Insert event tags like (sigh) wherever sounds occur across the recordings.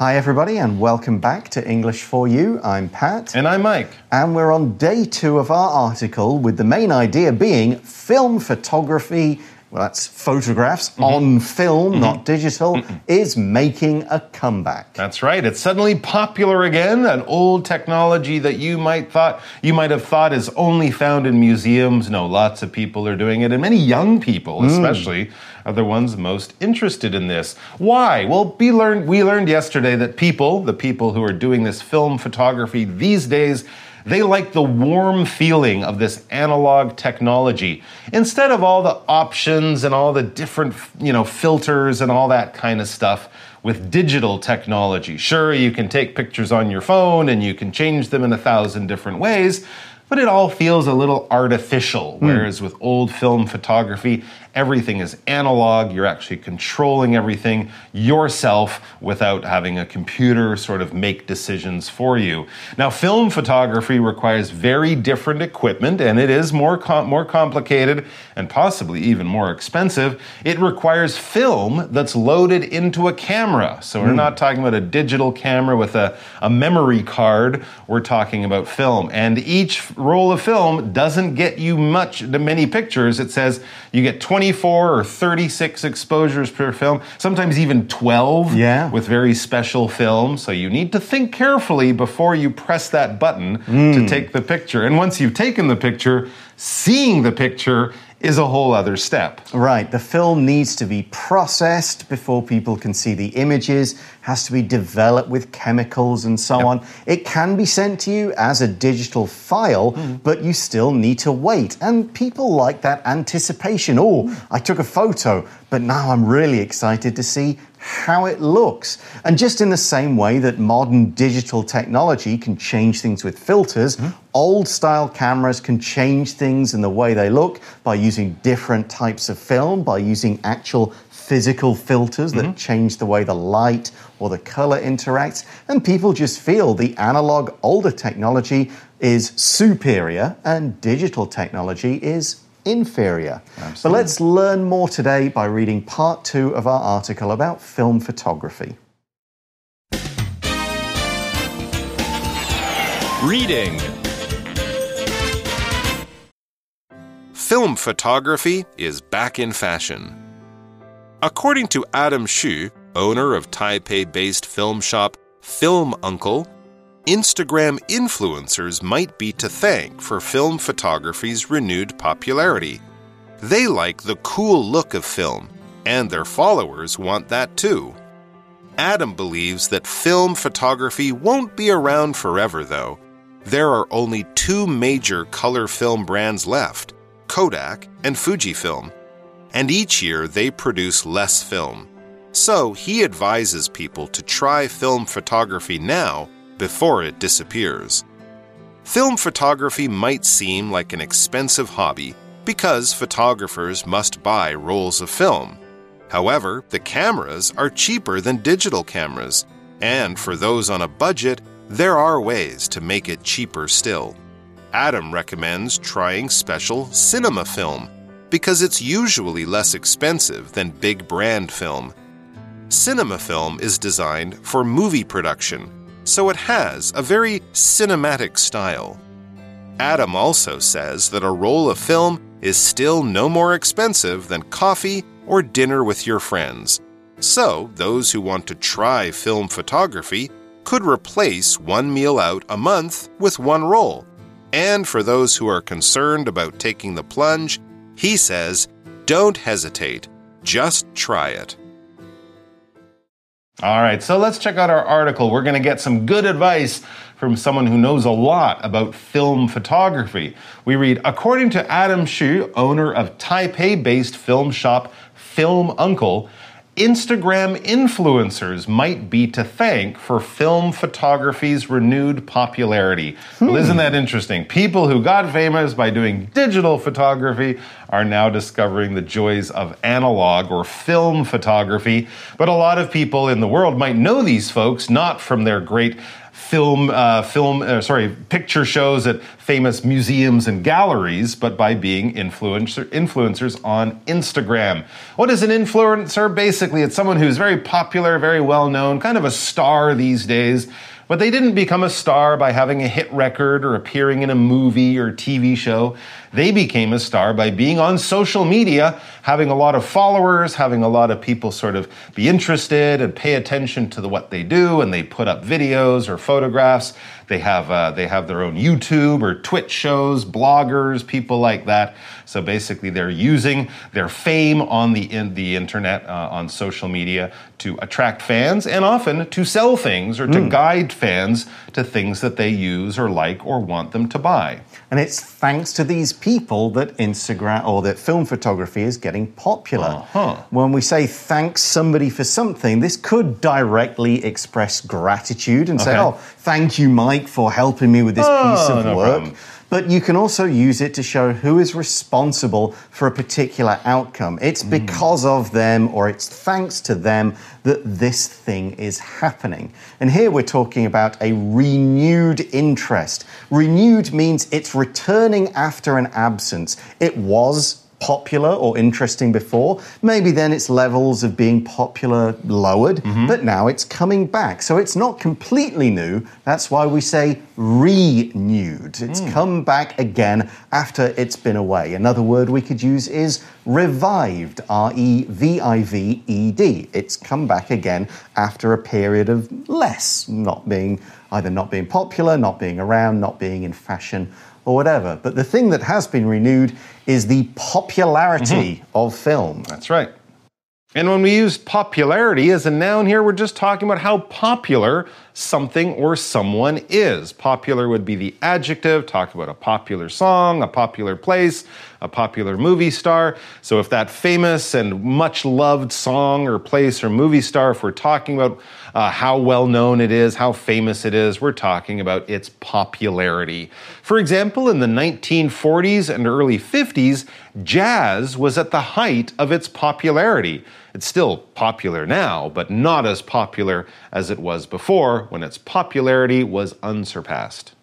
Hi, everybody, and welcome back to English for You. I'm Pat. And I'm Mike. And we're on day two of our article, with the main idea being film photography well, that's photographs mm -hmm. on film, mm -hmm. not digital, mm is making a comeback. That's right. It's suddenly popular again. An old technology that you might thought you might have thought is only found in museums. No, lots of people are doing it, and many young people, mm. especially, are the ones most interested in this. Why? Well, we learned we learned yesterday that people, the people who are doing this film photography these days they like the warm feeling of this analog technology instead of all the options and all the different, you know, filters and all that kind of stuff with digital technology. Sure, you can take pictures on your phone and you can change them in a thousand different ways, but it all feels a little artificial. Mm. Whereas with old film photography, everything is analog. You're actually controlling everything yourself without having a computer sort of make decisions for you. Now, film photography requires very different equipment and it is more, com more complicated and possibly even more expensive. It requires film that's loaded into a camera. So we're mm. not talking about a digital camera with a, a memory card. We're talking about film. And each roll of film doesn't get you much, many pictures. It says you get 24 or 36 exposures per film, sometimes even 12 yeah. with very special film. So you need to think carefully before you press that button mm. to take the picture. And once you've taken the picture, seeing the picture is a whole other step. Right. The film needs to be processed before people can see the images, has to be developed with chemicals and so yep. on. It can be sent to you as a digital file, mm. but you still need to wait. And people like that anticipation. Oh. I took a photo, but now I'm really excited to see how it looks. And just in the same way that modern digital technology can change things with filters, mm-hmm. old style cameras can change things in the way they look by using different types of film, by using actual physical filters that mm-hmm. change the way the light or the color interacts. And people just feel the analog older technology is superior and digital technology is inferior. Absolutely. But let's learn more today by reading part two of our article about film photography. Reading Film photography is back in fashion. According to Adam Xu, owner of Taipei based film shop Film Uncle, Instagram influencers might be to thank for film photography's renewed popularity. They like the cool look of film, and their followers want that too. Adam believes that film photography won't be around forever, though. There are only two major color film brands left Kodak and Fujifilm, and each year they produce less film. So he advises people to try film photography now before it disappears. Film photography might seem like an expensive hobby because photographers must buy rolls of film. However, the cameras are cheaper than digital cameras, and for those on a budget, there are ways to make it cheaper still. Adam recommends trying special cinema film because it's usually less expensive than big brand film. Cinema film is designed for movie production so it has a very cinematic style. Adam also says that a roll of film is still no more expensive than coffee or dinner with your friends. So, those who want to try film photography could replace one meal out a month with one roll. And for those who are concerned about taking the plunge, he says, don't hesitate, just try it. All right, so let's check out our article. We're going to get some good advice from someone who knows a lot about film photography. We read According to Adam Xu, owner of Taipei based film shop Film Uncle, Instagram influencers might be to thank for film photography's renewed popularity. Hmm. Well, isn't that interesting? People who got famous by doing digital photography are now discovering the joys of analog or film photography. But a lot of people in the world might know these folks not from their great film, uh, film, uh, sorry, picture shows at famous museums and galleries, but by being influencer, influencers on Instagram. What is an influencer? Basically, it's someone who's very popular, very well known, kind of a star these days. But they didn't become a star by having a hit record or appearing in a movie or TV show. They became a star by being on social media, having a lot of followers, having a lot of people sort of be interested and pay attention to the, what they do, and they put up videos or photographs. They have uh, they have their own YouTube or Twitch shows, bloggers, people like that. So basically, they're using their fame on the in the internet, uh, on social media, to attract fans and often to sell things or to guide fans to things that they use or like or want them to buy. And it's thanks to these people that Instagram or that film photography is getting popular. Uh-huh. When we say thanks somebody for something, this could directly express gratitude and say, oh, thank you, Mike, for helping me with this Oh, piece of no work. problem. But you can also use it to show who is responsible for a particular outcome. It's Hmm. because of them or it's thanks to them that this thing is happening. And here we're talking about a renewed interest. Renewed means it's returning after an absence. It was popular or interesting before. Maybe then its levels of being popular lowered, mm-hmm. but now it's coming back. So it's not completely new. That's why we say renewed. It's mm. come back again after it's been away. Another word we could use is revived. R E V I V E D. It's come back again after a period of less not being either not being popular, not being around, not being in fashion or whatever. But the thing that has been renewed is the popularity mm-hmm. of film. That's right. And when we use popularity as a noun here, we're just talking about how popular something or someone is. Popular would be the adjective, talk about a popular song, a popular place, a popular movie star. So if that famous and much loved song or place or movie star, if we're talking about uh, how well known it is, how famous it is, we're talking about its popularity. For example, in the 1940s and early 50s, jazz was at the height of its popularity. It's still popular now, but not as popular as it was before when its popularity was unsurpassed.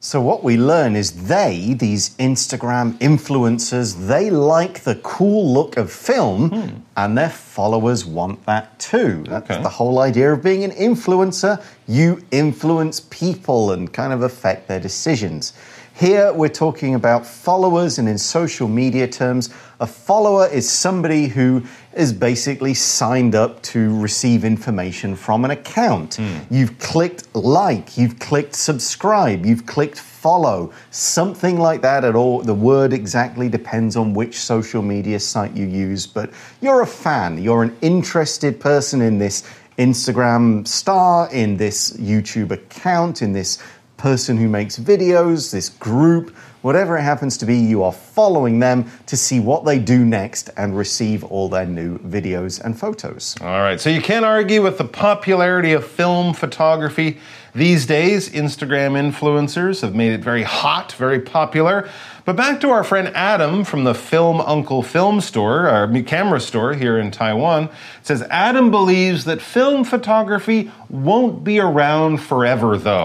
So, what we learn is they, these Instagram influencers, they like the cool look of film hmm. and their followers want that too. That's Okay. the whole idea of being an influencer. You influence people and kind of affect their decisions. Here we're talking about followers, and in social media terms, a follower is somebody who is basically signed up to receive information from an account. Hmm. You've clicked like, you've clicked subscribe, you've clicked follow, something like that at all. The word exactly depends on which social media site you use, but you're a fan, you're an interested person in this Instagram star, in this YouTube account, in this person who makes videos, this group, whatever it happens to be, you are following them to see what they do next and receive all their new videos and photos. All right, so you can't argue with the popularity of film photography. These days, Instagram influencers have made it very hot, very popular. But back to our friend Adam from the Film Uncle Film Store, our camera store here in Taiwan. It says Adam believes that film photography won't be around forever, though.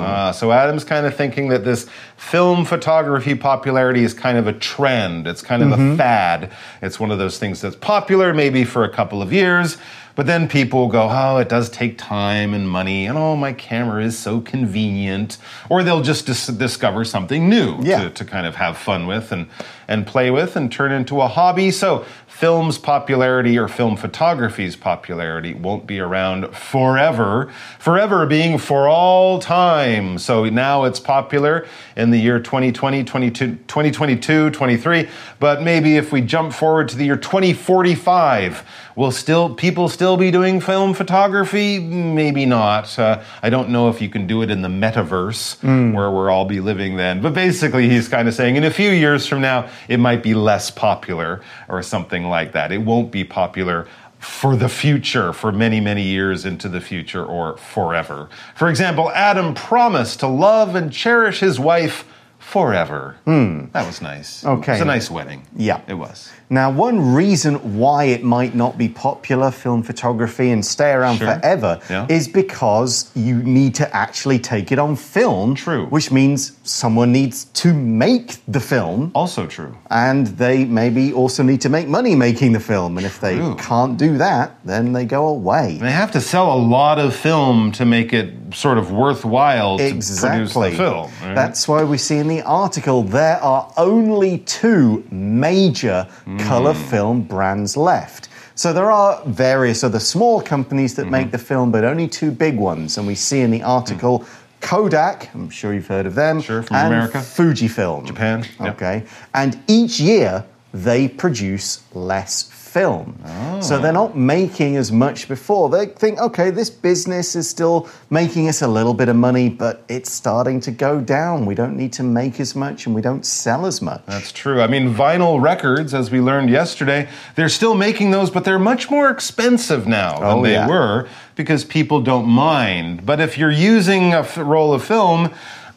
Uh, so Adam's kind of thinking that this film photography popularity is kind of a trend. It's kind of a fad. It's one of those things that's popular maybe for a couple of years. But then people go, oh, it does take time and money, and oh, my camera is so convenient. Or they'll just dis- discover something new Yeah. to, to kind of have fun with and, and play with and turn into a hobby. So, film's popularity or film photography's popularity won't be around forever. Forever being for all time. So now it's popular in the year 2020, 2022, 23. But maybe if we jump forward to the year 2045, we'll still people still be doing film photography? Maybe not. Uh, I don't know if you can do it in the metaverse where we'll all be living then. But basically, he's kind of saying in a few years from now, it might be less popular or something like that. It won't be popular for the future, for many, many years into the future or forever. For example, Adam promised to love and cherish his wife forever. That was nice. Okay. It's a nice wedding. Yeah. It was. Now, one reason why it might not be popular, film photography, and stay around Sure. forever Yeah. is because you need to actually take it on film. True. Which means someone needs to make the film. Also true. And they maybe also need to make money making the film. And if they True. can't do that, then they go away. They have to sell a lot of film to make it sort of worthwhile to produce Exactly. the film. right? That's why we see in the article there are only two major Hmm. color film brands left. So there are various other small companies that Mm-hmm. make the film, but only two big ones. And we see in the article Kodak, I'm sure you've heard of them, Sure, from and America. Fujifilm. Japan, yep. Okay. And each year they produce less film. So they're not making as much before. They think, okay, this business is still making us a little bit of money, but it's starting to go down. We don't need to make as much and we don't sell as much. That's true. I mean, vinyl records, as we learned yesterday, they're still making those, but they're much more expensive now than Oh, they yeah. were because people don't mind. But if you're using a f- roll of film,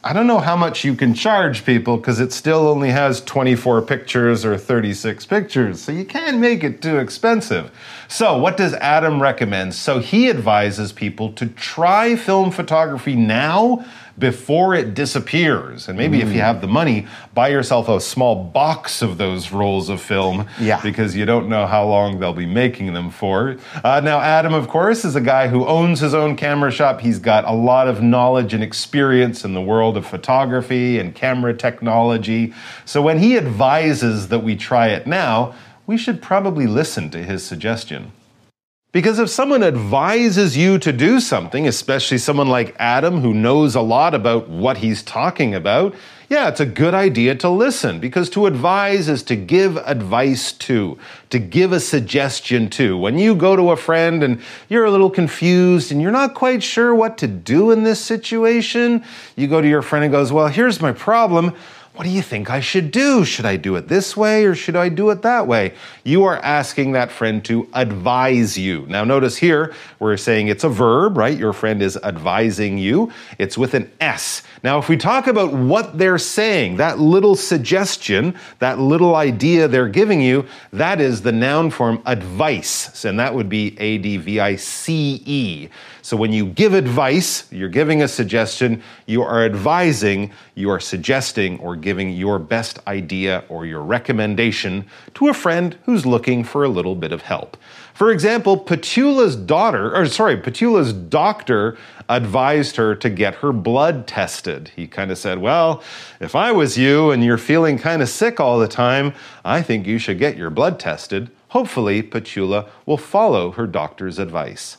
I don't know how much you can charge people because it still only has 24 pictures or 36 pictures. So you can't make it too expensive. So, what does Adam recommend? So, he advises people to try film photography now before it disappears. And maybe if you have the money, buy yourself a small box of those rolls of film Yeah. because you don't know how long they'll be making them for. Uh, now, Adam, of course, is a guy who owns his own camera shop. He's got a lot of knowledge and experience in the world of photography and camera technology. So when he advises that we try it now, we should probably listen to his suggestion. Because if someone advises you to do something, especially someone like Adam who knows a lot about what he's talking about, yeah, it's a good idea to listen because to advise is to give advice to, to give a suggestion to. When you go to a friend and you're a little confused and you're not quite sure what to do in this situation, you go to your friend and goes, "Well, here's my problem. What do you think I should do? Should I do it this way or should I do it that way? You are asking that friend to advise you. Now, notice here, we're saying it's a verb, right? Your friend is advising you. It's with an S. Now, if we talk about what they're saying, that little suggestion, that little idea they're giving you, that is the noun form advice. And that would be A D V I C E. So when you give advice, you're giving a suggestion, you are advising, you are suggesting or giving your best idea or your recommendation to a friend who's looking for a little bit of help. For example, Petula's daughter, or sorry, Petula's doctor advised her to get her blood tested. He kind of said, Well, if I was you and you're feeling kind of sick all the time, I think you should get your blood tested. Hopefully, Petula will follow her doctor's advice.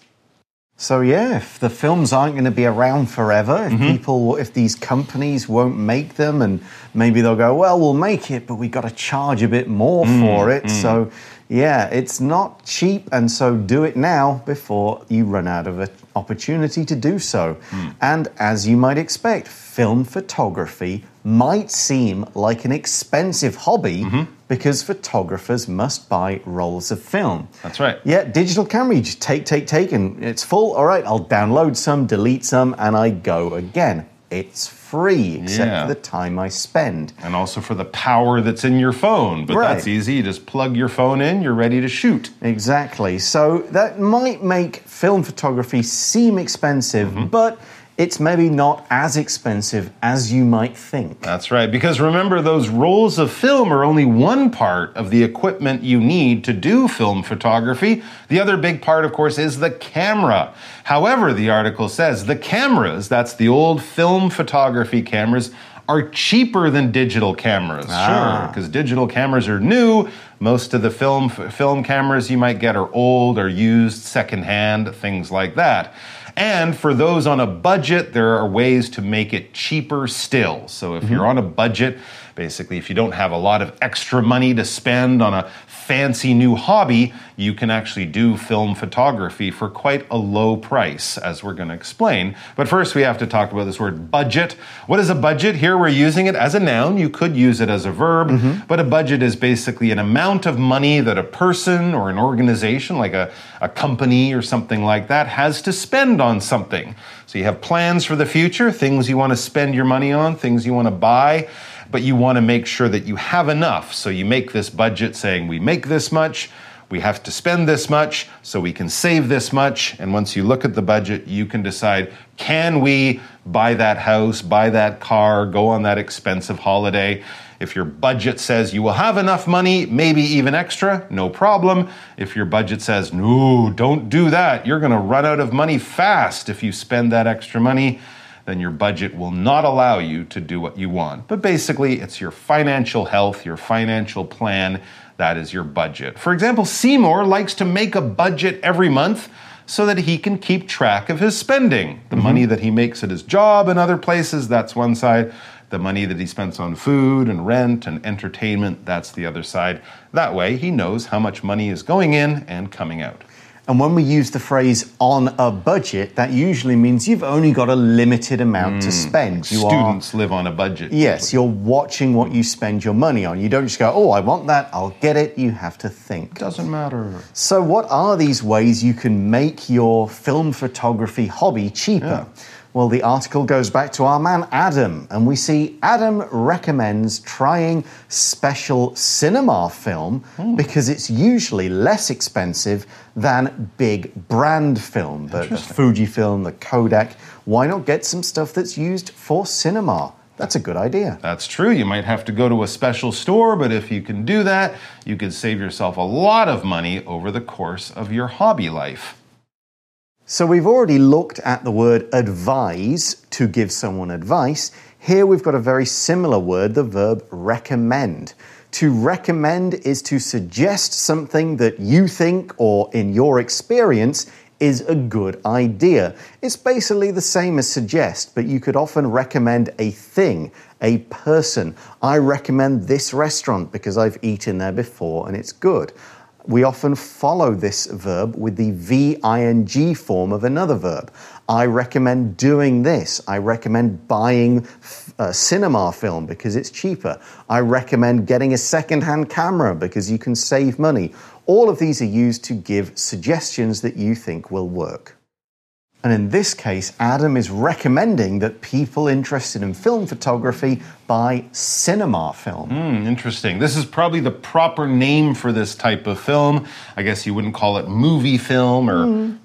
So yeah, if the films aren't going to be around forever, if Mm-hmm. people, if these companies won't make them, and maybe they'll go, well, we'll make it, but we've got to charge a bit more Mm, for it. So yeah, it's not cheap, and so do it now before you run out of an opportunity to do so. Mm. And as you might expect, film photography might seem like an expensive hobby Mm-hmm. because photographers must buy rolls of film. That's right. Yeah, digital camera, you just take, take, take, and it's full. All right, I'll download some, delete some, and I go again. It's free, except Yeah. for the time I spend. And also for the power that's in your phone. But Right. that's easy. You just plug your phone in, you're ready to shoot. Exactly. So that might make film photography seem expensive, Mm-hmm. but it's maybe not as expensive as you might think. That's right. Because remember, those rolls of film are only one part of the equipment you need to do film photography. The other big part, of course, is the camera. However, the article says the cameras, that's the old film photography cameras, are cheaper than digital cameras. Ah. Sure, because digital cameras are new. Most of the film film cameras you might get are old or used secondhand, things like that. And for those on a budget, there are ways to make it cheaper still. So if mm-hmm. you're on a budget, basically, if you don't have a lot of extra money to spend on a fancy new hobby, you can actually do film photography for quite a low price, as we're going to explain. But first, we have to talk about this word budget. What is a budget? Here we're using it as a noun. You could use it as a verb, mm-hmm. but a budget is basically an amount of money that a person or an organization, like a, a company or something like that, has to spend on something. So you have plans for the future, things you want to spend your money on, things you want to buy. But you want to make sure that you have enough. So you make this budget saying, we make this much. We have to spend this much so we can save this much. And once you look at the budget, you can decide can we buy that house, buy that car, go on that expensive holiday? If your budget says you will have enough money, maybe even extra, no problem. If your budget says, no, don't do that, you're going to run out of money fast if you spend that extra money, then your budget will not allow you to do what you want. But basically, it's your financial health, your financial plan. That is your budget. For example, Seymour likes to make a budget every month so that he can keep track of his spending. The mm-hmm. money that he makes at his job and other places, that's one side the money that he spends on food and rent and entertainment, that's the other side. That way, he knows how much money is going in and coming out. And when we use the phrase on a budget, that usually means you've only got a limited amount to hmm. spend. You Students live on a budget. Are, yes, you're watching what you spend your money on. You don't just go, oh, I want that, I'll get it. You have to think. Doesn't matter. So, what are these ways you can make your film photography hobby cheaper? Yeah. Well, the article goes back to our man Adam, and we see Adam recommends trying special cinema film hmm. because it's usually less expensive than big brand film, the, the Fujifilm, the Kodak. Why not get some stuff that's used for cinema? That's a good idea. That's true. You might have to go to a special store, but if you can do that, you could save yourself a lot of money over the course of your hobby life. So we've already looked at the word advise to give someone advice. Here we've got a very similar word, the verb recommend. To recommend is to suggest something that you think or in your experience is a good idea. It's basically the same as suggest, but you could often recommend a thing, a person. I recommend this restaurant because I've eaten there before and it's good we often follow this verb with the VING form of another verb. I recommend doing this. I recommend buying a cinema film because it's cheaper. I recommend getting a second hand camera because you can save money. All of these are used to give suggestions that you think will work. And in this case, Adam is recommending that people interested in film photography buy cinema film. Hmm, interesting. This is probably the proper name for this type of film. I guess you wouldn't call it movie film or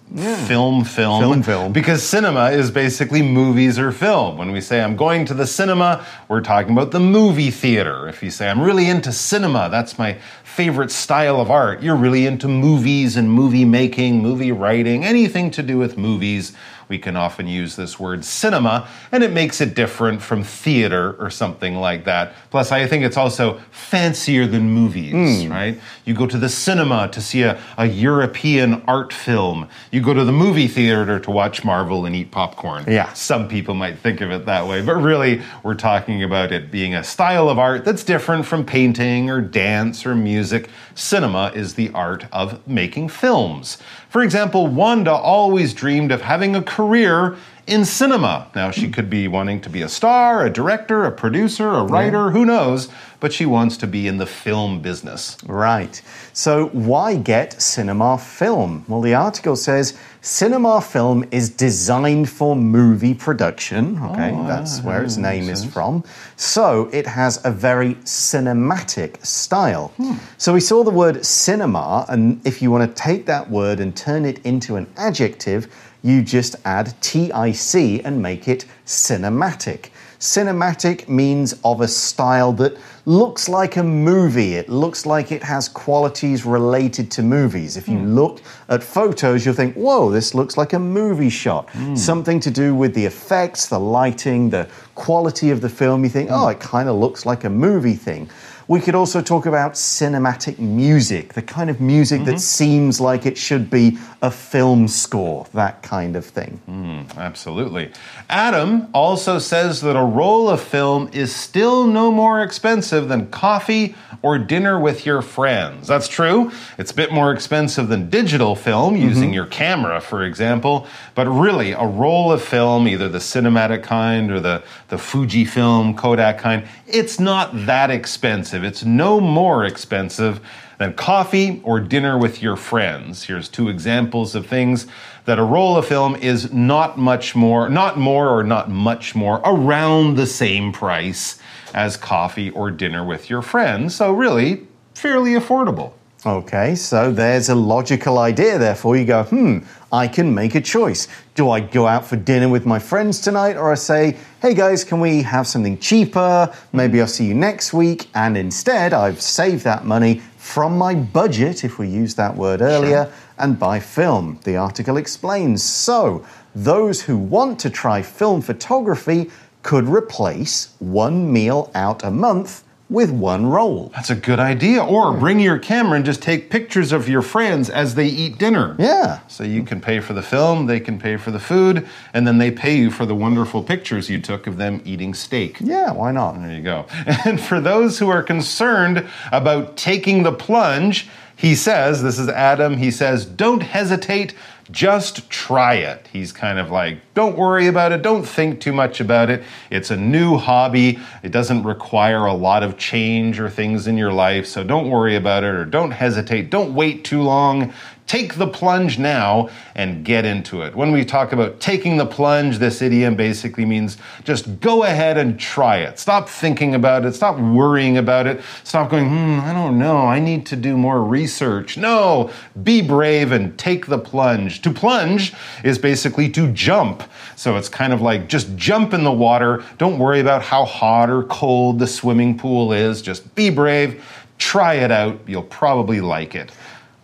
film film. Film film. Because cinema is basically movies or film. When we say I'm going to the cinema, we're talking about the movie theater. If you say I'm really into cinema, that's my favorite style of art. You're really into movies and movie making, movie writing, anything to do with movies. We can often use this word cinema, and it makes it different from theater or something like that. Plus, I think it's also fancier than movies, hmm. right? You go to the cinema to see a, a European art film. You go to the movie theater to watch Marvel and eat popcorn. Yeah. Some people might think of it that way, but really, we're talking about it being a style of art that's different from painting or dance or music. Cinema is the art of making films. For example, Wanda always dreamed of having a career in cinema. Now, she could be wanting to be a star, a director, a producer, a writer, who knows, but she wants to be in the film business. Right. So, why get cinema film? Well, the article says cinema film is designed for movie production. Okay, oh, that's where its name is from. So, it has a very cinematic style. Hmm. So, we saw the word cinema, and if you want to take that word and turn it into an adjective, you just add TIC and make it cinematic. Cinematic means of a style that looks like a movie. It looks like it has qualities related to movies. If you hmm. look at photos, you'll think, whoa, this looks like a movie shot. Hmm. Something to do with the effects, the lighting, the quality of the film. You think, hmm. oh, it kind of looks like a movie thing. We could also talk about cinematic music, the kind of music that mm-hmm. seems like it should be a film score, that kind of thing. Mm, absolutely. Adam also says that a roll of film is still no more expensive than coffee or dinner with your friends. That's true. It's a bit more expensive than digital film mm-hmm. using your camera, for example. But really, a roll of film, either the cinematic kind or the, the Fujifilm Kodak kind, it's not that expensive. Expensive. It's no more expensive than coffee or dinner with your friends. Here's two examples of things that a roll of film is not much more, not more or not much more, around the same price as coffee or dinner with your friends. So, really, fairly affordable. Okay, so there's a logical idea. Therefore, you go, hmm, I can make a choice. Do I go out for dinner with my friends tonight, or I say, hey guys, can we have something cheaper? Maybe I'll see you next week. And instead, I've saved that money from my budget, if we used that word earlier, and buy film. The article explains. So, those who want to try film photography could replace one meal out a month with one roll. That's a good idea. Or bring your camera and just take pictures of your friends as they eat dinner. Yeah. So you can pay for the film, they can pay for the food, and then they pay you for the wonderful pictures you took of them eating steak. Yeah, why not? There you go. (laughs) And for those who are concerned about taking the plunge, he says, this is Adam, he says, don't hesitate, just try it. He's kind of like, don't worry about it, don't think too much about it. It's a new hobby, it doesn't require a lot of change or things in your life, so don't worry about it or don't hesitate, don't wait too long. Take the plunge now and get into it. When we talk about taking the plunge, this idiom basically means just go ahead and try it. Stop thinking about it. Stop worrying about it. Stop going, hmm, I don't know. I need to do more research. No, be brave and take the plunge. To plunge is basically to jump. So it's kind of like just jump in the water. Don't worry about how hot or cold the swimming pool is. Just be brave. Try it out. You'll probably like it.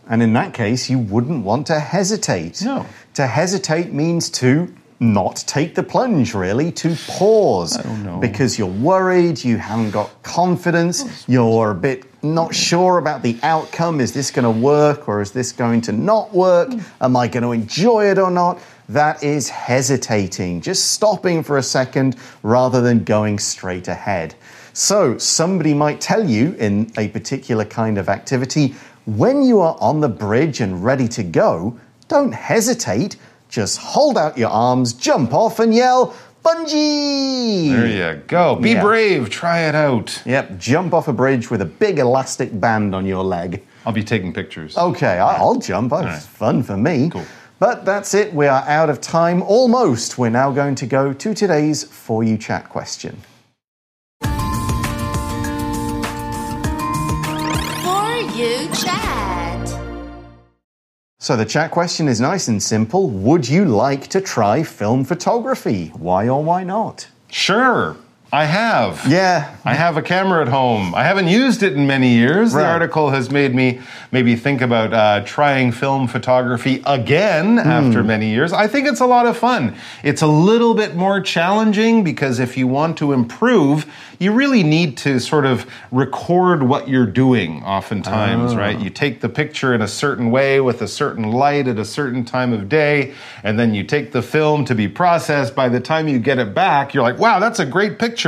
And in that case, you wouldn't want to hesitate. No. To hesitate means to not take the plunge, really, to pause. Oh, know. Because you're worried, you haven't got confidence, oh, you're a bit not sure about the outcome. Is this going to work or is this going to not work? Mm. Am I going to enjoy it or not? That is hesitating, just stopping for a second rather than going straight ahead. So, somebody might tell you in a particular kind of activity, when you are on the bridge and ready to go, don't hesitate. Just hold out your arms, jump off, and yell, Bungee! There you go. Be Yeah. brave. Try it out. Yep, jump off a bridge with a big elastic band on your leg. I'll be taking pictures. Okay, I- I'll jump. It's right. fun for me. Cool. But that's it. We are out of time almost. We're now going to go to today's For You Chat question. You chat. So the chat question is nice and simple. Would you like to try film photography? Why or why not? Sure, I have. Yeah. I have a camera at home. I haven't used it in many years. Right. The article has made me maybe think about uh, trying film photography again Hmm. after many years. I think it's a lot of fun. It's a little bit more challenging because if you want to improve, you really need to sort of record what you're doing oftentimes, right? Oh. You take the picture in a certain way with a certain light at a certain time of day, and then you take the film to be processed. By the time you get it back, you're like, wow, that's a great picture.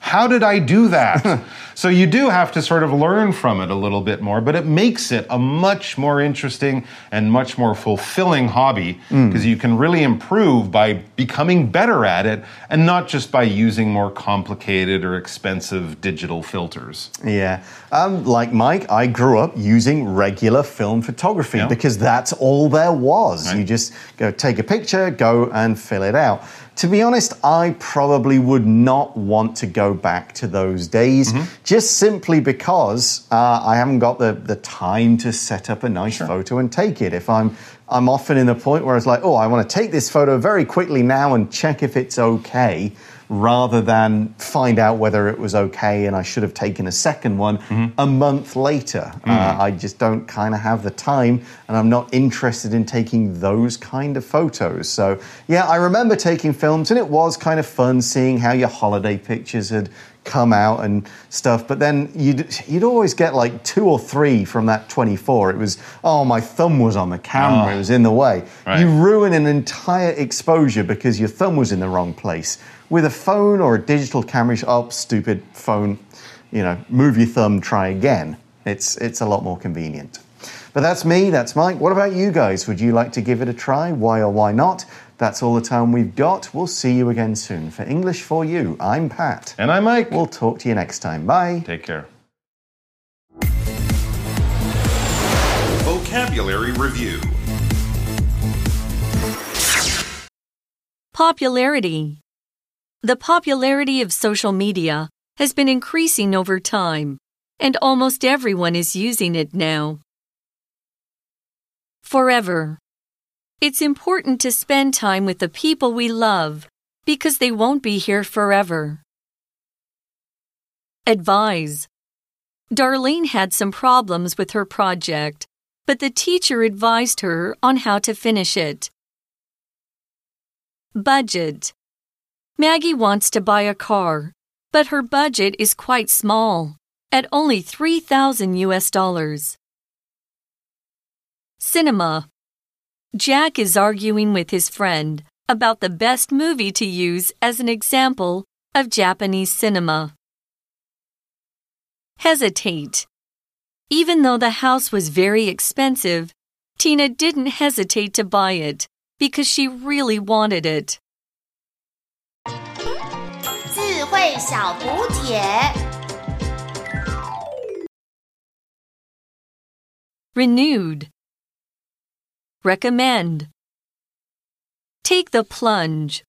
How did I do that? (laughs) so you do have to sort of learn from it a little bit more, but it makes it a much more interesting and much more fulfilling hobby because you can really improve by becoming better at it and not just by using more complicated or expensive digital filters. Yeah. Um, like Mike, I grew up using regular film photography Yeah. because that's all there was. Right. You just go take a picture, go and fill it out. To be honest, I probably would not want to go back to those days Mm-hmm. just simply because uh, I haven't got the, the time to set up a nice photo and take it. If I'm I'm often in the point where it's like, oh, I want to take this photo very quickly now and check if it's okay, rather than find out whether it was okay and I should have taken a second one a month later. Uh, I just don't kind of have the time and I'm not interested in taking those kind of photos. So, yeah, I remember taking films and it was kind of fun seeing how your holiday pictures had come out and stuff. But then you'd, you'd always get like two or three from that 24. It was, oh, my thumb was on the camera, ah. it was in the way. Right. You ruin an entire exposure because your thumb was in the wrong place. With a phone or a digital camera, oh, stupid phone, you know, move your thumb, try again. It's, it's a lot more convenient. But that's me, that's Mike. What about you guys? Would you like to give it a try? Why or why not? That's all the time we've got. We'll see you again soon. For English for You, I'm Pat. And I'm Mike. We'll talk to you next time. Bye. Take care. Vocabulary Review Popularity The popularity of social media has been increasing over time, and almost everyone is using it now. Forever it's important to spend time with the people we love because they won't be here forever. Advise. Darlene had some problems with her project, but the teacher advised her on how to finish it. Budget. Maggie wants to buy a car, but her budget is quite small, at only 3,000 US dollars. Cinema. Jack is arguing with his friend about the best movie to use as an example of Japanese cinema. Hesitate. Even though the house was very expensive, Tina didn't hesitate to buy it because she really wanted it. Renewed Recommend. Take the plunge.